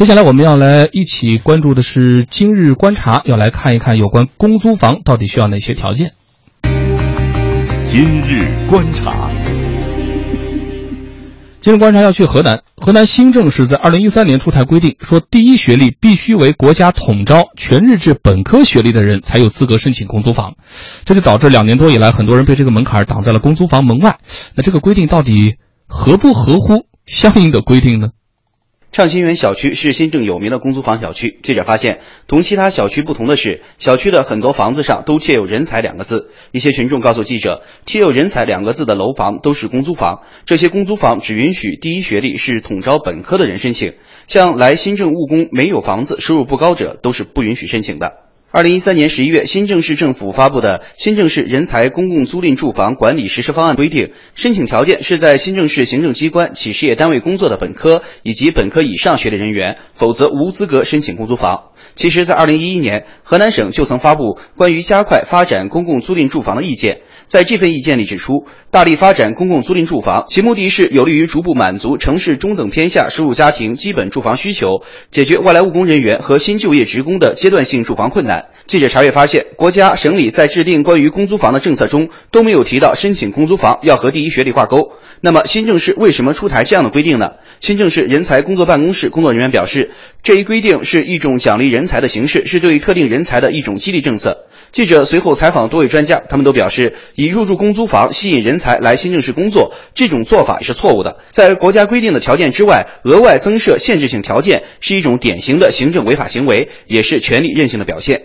接下来我们要来一起关注的是今日观察，要来看一看有关公租房到底需要哪些条件。今日观察，今日观察要去河南。河南新政是在二零一三年出台规定，说第一学历必须为国家统招全日制本科学历的人才有资格申请公租房，这就导致两年多以来，很多人被这个门槛挡在了公租房门外。那这个规定到底合不合乎相应的规定呢？畅新园小区是新郑有名的公租房小区。记者发现，同其他小区不同的是，小区的很多房子上都贴有“人才”两个字。一些群众告诉记者，贴有“人才”两个字的楼房都是公租房，这些公租房只允许第一学历是统招本科的人申请，像来新郑务工没有房子、收入不高者都是不允许申请的。二零一三年十一月，新郑市政府发布的《新郑市人才公共租赁住房管理实施方案》规定，申请条件是在新郑市行政机关企事业单位工作的本科以及本科以上学历人员，否则无资格申请公租房。其实，在二零一一年，河南省就曾发布关于加快发展公共租赁住房的意见。在这份意见里指出，大力发展公共租赁住房，其目的是有利于逐步满足城市中等偏下收入家庭基本住房需求，解决外来务工人员和新就业职工的阶段性住房困难。记者查阅发现，国家、省里在制定关于公租房的政策中都没有提到申请公租房要和第一学历挂钩。那么，新郑市为什么出台这样的规定呢？新郑市人才工作办公室工作人员表示，这一规定是一种奖励人才的形式，是对特定人才的一种激励政策。记者随后采访多位专家，他们都表示，以入住公租房吸引人才来新郑市工作，这种做法是错误的。在国家规定的条件之外，额外增设限制性条件，是一种典型的行政违法行为，也是权力任性的表现。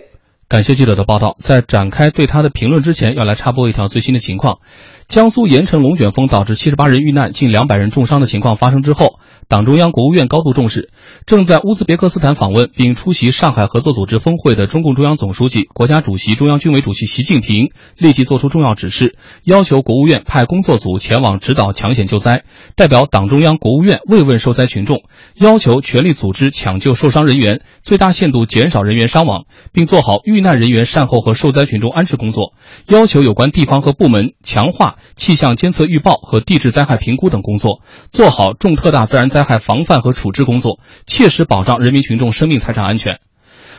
感谢记者的报道。在展开对他的评论之前，要来插播一条最新的情况：江苏盐城龙卷风导致七十八人遇难、近两百人重伤的情况发生之后。党中央、国务院高度重视。正在乌兹别克斯坦访问并出席上海合作组织峰会的中共中央总书记、国家主席、中央军委主席习近平立即作出重要指示，要求国务院派工作组前往指导抢险救灾，代表党中央、国务院慰问受灾群众，要求全力组织抢救受伤人员，最大限度减少人员伤亡，并做好遇难人员善后和受灾群众安置工作。要求有关地方和部门强化气象监测预报和地质灾害评估等工作，做好重特大自然灾。害防范和处置工作，切实保障人民群众生命财产安全。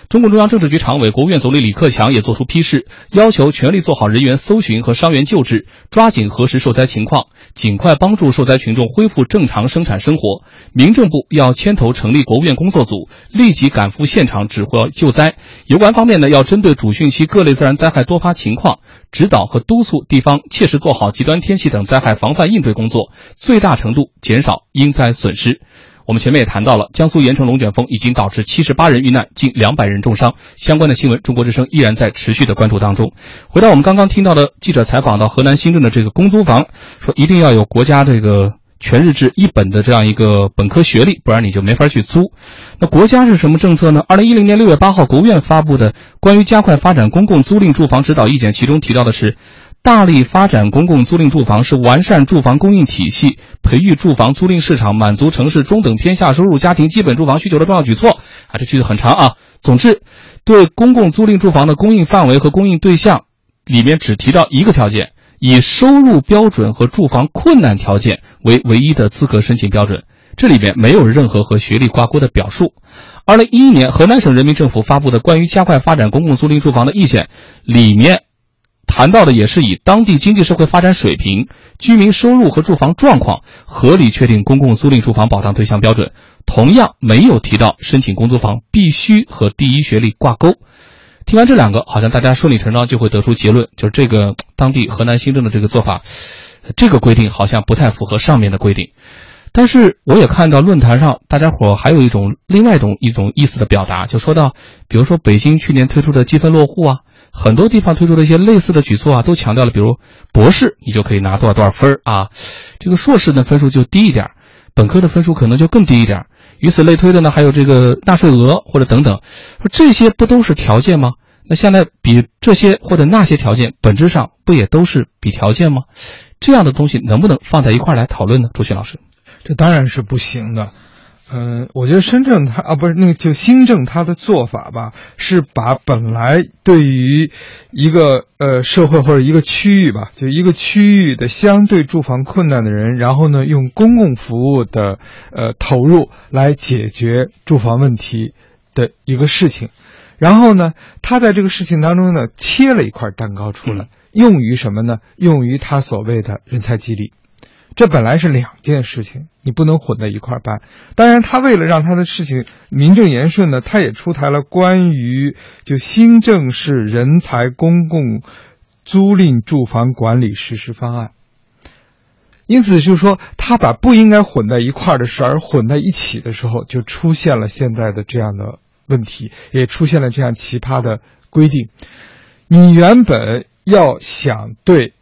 中共中央政治局常委、国务院总理李克强也作出批示，要求全力做好人员搜寻和伤员救治，抓紧核实受灾情况，尽快帮助受灾群众恢复正常生产生活。民政部要牵头成立国务院工作组，立即赶赴现场指挥救灾。有关方面呢，要针对主汛期各类自然灾害多发情况，指导和督促地方切实做好极端天气等灾害防范应对工作，最大程度减少因灾损失。我们前面也谈到了，江苏盐城龙卷风已经导致七十八人遇难，近两百人重伤。相关的新闻，中国之声依然在持续的关注当中。回到我们刚刚听到的记者采访到河南新郑的这个公租房，说一定要有国家这个全日制一本的这样一个本科学历，不然你就没法去租。那国家是什么政策呢？二零一零年六月八号，国务院发布的关于加快发展公共租赁住房指导意见，其中提到的是。大力发展公共租赁住房是完善住房供应体系、培育住房租赁市场、满足城市中等偏下收入家庭基本住房需求的重要举措。啊，这句子很长啊。总之，对公共租赁住房的供应范围和供应对象，里面只提到一个条件，以收入标准和住房困难条件为唯一的资格申请标准。这里边没有任何和学历挂钩的表述。二零一一年，河南省人民政府发布的关于加快发展公共租赁住房的意见里面。谈到的也是以当地经济社会发展水平、居民收入和住房状况合理确定公共租赁住房保障对象标准，同样没有提到申请公租房必须和第一学历挂钩。听完这两个，好像大家顺理成章就会得出结论，就是这个当地河南新政的这个做法，这个规定好像不太符合上面的规定。但是我也看到论坛上大家伙还有一种另外一种一种意思的表达，就说到，比如说北京去年推出的积分落户啊。很多地方推出的一些类似的举措啊，都强调了，比如博士你就可以拿多少多少分儿啊，这个硕士的分数就低一点，本科的分数可能就更低一点。与此类推的呢，还有这个纳税额或者等等，说这些不都是条件吗？那现在比这些或者那些条件，本质上不也都是比条件吗？这样的东西能不能放在一块儿来讨论呢？朱迅老师，这当然是不行的。嗯，我觉得深圳它啊不是那个就新政它的做法吧，是把本来对于一个呃社会或者一个区域吧，就一个区域的相对住房困难的人，然后呢用公共服务的呃投入来解决住房问题的一个事情，然后呢，他在这个事情当中呢切了一块蛋糕出来，用于什么呢？用于他所谓的人才激励。这本来是两件事情，你不能混在一块儿办。当然，他为了让他的事情名正言顺呢，他也出台了关于就新郑市人才公共租赁住房管理实施方案。因此，就是说，他把不应该混在一块儿的事儿混在一起的时候，就出现了现在的这样的问题，也出现了这样奇葩的规定。你原本要想对。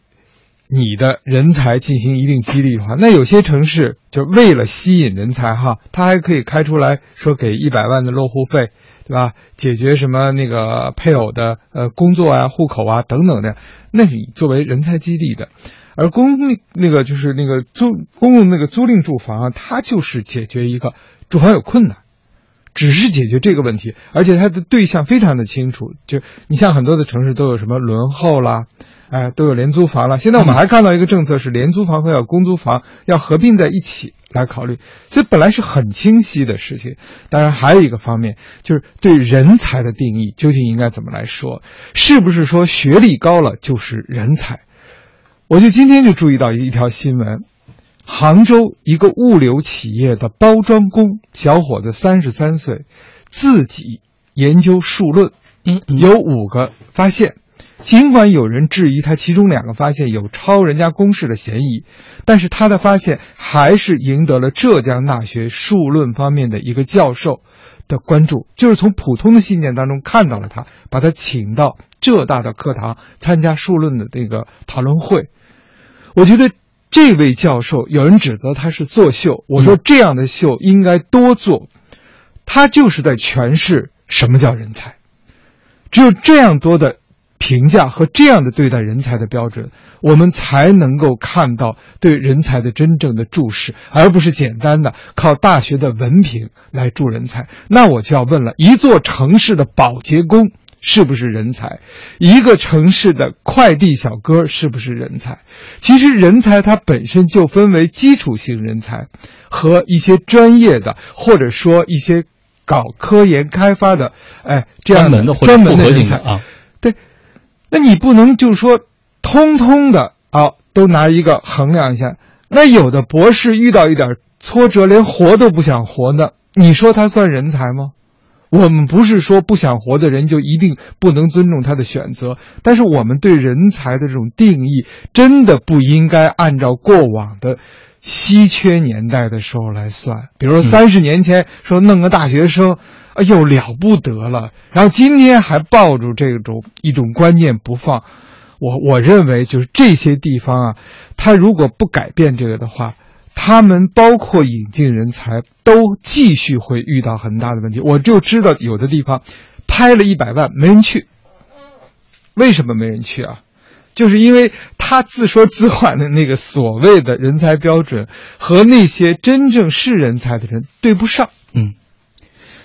你的人才进行一定激励的话，那有些城市就为了吸引人才哈，他还可以开出来说给一百万的落户费，对吧？解决什么那个配偶的呃工作啊、户口啊等等的，那是作为人才激励的。而公那个就是那个租公共那个租赁住房啊，它就是解决一个住房有困难，只是解决这个问题，而且它的对象非常的清楚。就你像很多的城市都有什么轮候啦。哎，都有廉租房了。现在我们还看到一个政策是廉租房和要公租房要合并在一起来考虑，所以本来是很清晰的事情。当然，还有一个方面就是对人才的定义究竟应该怎么来说？是不是说学历高了就是人才？我就今天就注意到一条新闻：杭州一个物流企业的包装工小伙子，三十三岁，自己研究数论，嗯，有五个发现。尽管有人质疑他其中两个发现有抄人家公式的嫌疑，但是他的发现还是赢得了浙江大学数论方面的一个教授的关注。就是从普通的信件当中看到了他，把他请到浙大的课堂参加数论的那个讨论会。我觉得这位教授有人指责他是作秀，我说这样的秀应该多做。他就是在诠释什么叫人才，只有这样多的。评价和这样的对待人才的标准，我们才能够看到对人才的真正的注视，而不是简单的靠大学的文凭来助人才。那我就要问了：一座城市的保洁工是不是人才？一个城市的快递小哥是不是人才？其实人才它本身就分为基础型人才和一些专业的，或者说一些搞科研开发的，哎，这样的专门的人才啊，对。那你不能就说，通通的啊都拿一个衡量一下。那有的博士遇到一点挫折，连活都不想活呢，你说他算人才吗？我们不是说不想活的人就一定不能尊重他的选择，但是我们对人才的这种定义，真的不应该按照过往的稀缺年代的时候来算。比如说三十年前说弄个大学生。哎呦，了不得了！然后今天还抱住这种一种观念不放，我我认为就是这些地方啊，他如果不改变这个的话，他们包括引进人才都继续会遇到很大的问题。我就知道有的地方拍了一百万没人去，为什么没人去啊？就是因为他自说自话的那个所谓的人才标准和那些真正是人才的人对不上，嗯。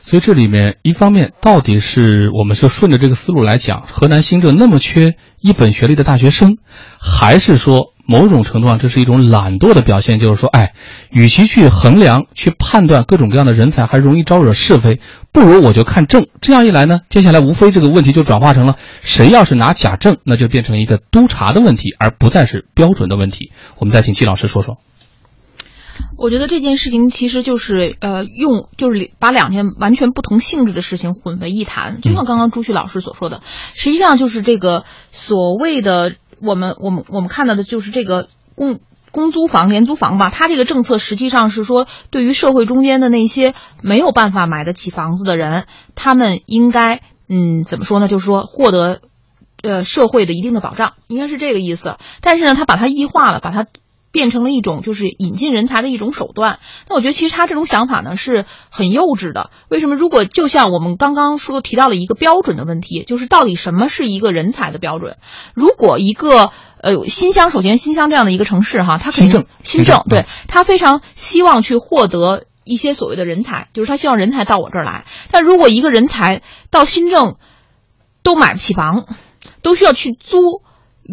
所以这里面，一方面到底是我们是顺着这个思路来讲，河南新郑那么缺一本学历的大学生，还是说某种程度上这是一种懒惰的表现？就是说，哎，与其去衡量、去判断各种各样的人才，还容易招惹是非，不如我就看证。这样一来呢，接下来无非这个问题就转化成了谁要是拿假证，那就变成一个督查的问题，而不再是标准的问题。我们再请季老师说说。我觉得这件事情其实就是，呃，用就是把两件完全不同性质的事情混为一谈。就像刚刚朱旭老师所说的，实际上就是这个所谓的我们我们我们看到的就是这个公公租房、廉租房吧。它这个政策实际上是说，对于社会中间的那些没有办法买得起房子的人，他们应该嗯怎么说呢？就是说获得呃社会的一定的保障，应该是这个意思。但是呢，他把它异化了，把它。变成了一种就是引进人才的一种手段，那我觉得其实他这种想法呢是很幼稚的。为什么？如果就像我们刚刚说提到了一个标准的问题，就是到底什么是一个人才的标准？如果一个呃新乡，首先新乡这样的一个城市哈，它肯定新政，对它非常希望去获得。一些所谓的人才，就是他希望人才到我这儿来。但如果一个人才到新政都买不起房，都需要去租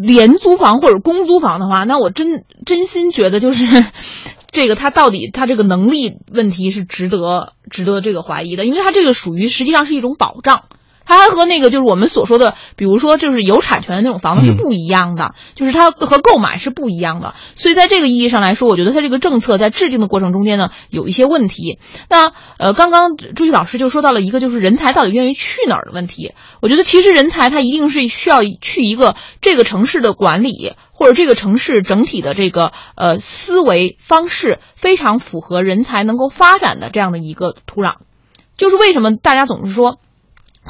廉租房或者公租房的话，那我真真心觉得就是 这个他到底他这个能力问题是值得值得这个怀疑的，因为他这个属于实际上是一种保障。它还和那个就是我们所说的，比如说就是有产权的那种房子是不一样的，就是它和购买是不一样的。所以在这个意义上来说，我觉得它这个政策在制定的过程中间呢有一些问题。那呃，刚刚朱毅老师就说到了一个就是人才到底愿意去哪儿的问题。我觉得其实人才他一定是需要去一个这个城市的管理或者这个城市整体的这个呃思维方式非常符合人才能够发展的这样的一个土壤。就是为什么大家总是说。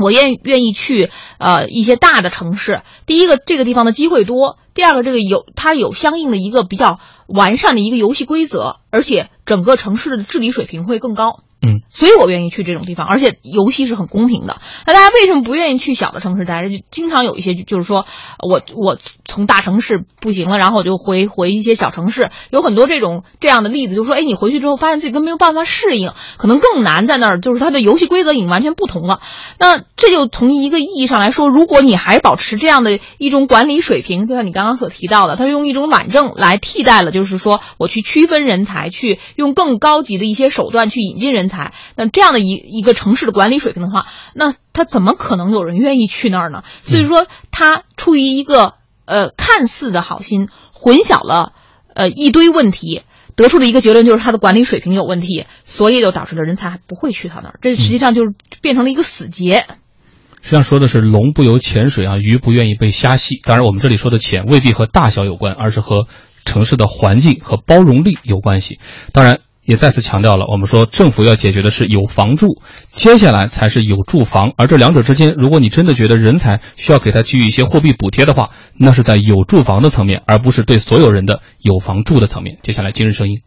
我愿愿意去呃一些大的城市，第一个这个地方的机会多，第二个这个有它有相应的一个比较完善的一个游戏规则，而且整个城市的治理水平会更高。嗯，所以我愿意去这种地方，而且游戏是很公平的。那大家为什么不愿意去小的城市待着？就经常有一些，就是说我我从大城市不行了，然后我就回回一些小城市。有很多这种这样的例子，就说，哎，你回去之后发现自己根本没有办法适应，可能更难在那儿，就是它的游戏规则已经完全不同了。那这就从一个意义上来说，如果你还保持这样的一种管理水平，就像你刚刚所提到的，它用一种懒政来替代了，就是说我去区分人才，去用更高级的一些手段去引进人。才那这样的一一个城市的管理水平的话，那他怎么可能有人愿意去那儿呢？所以说，他出于一个呃看似的好心，混淆了呃一堆问题，得出的一个结论就是他的管理水平有问题，所以就导致了人才不会去他那儿。这实际上就是变成了一个死结。实际上说的是龙不游浅水啊，鱼不愿意被虾戏。当然，我们这里说的浅未必和大小有关，而是和城市的环境和包容力有关系。当然。也再次强调了，我们说政府要解决的是有房住，接下来才是有住房，而这两者之间，如果你真的觉得人才需要给他给予一些货币补贴的话，那是在有住房的层面，而不是对所有人的有房住的层面。接下来，今日声音。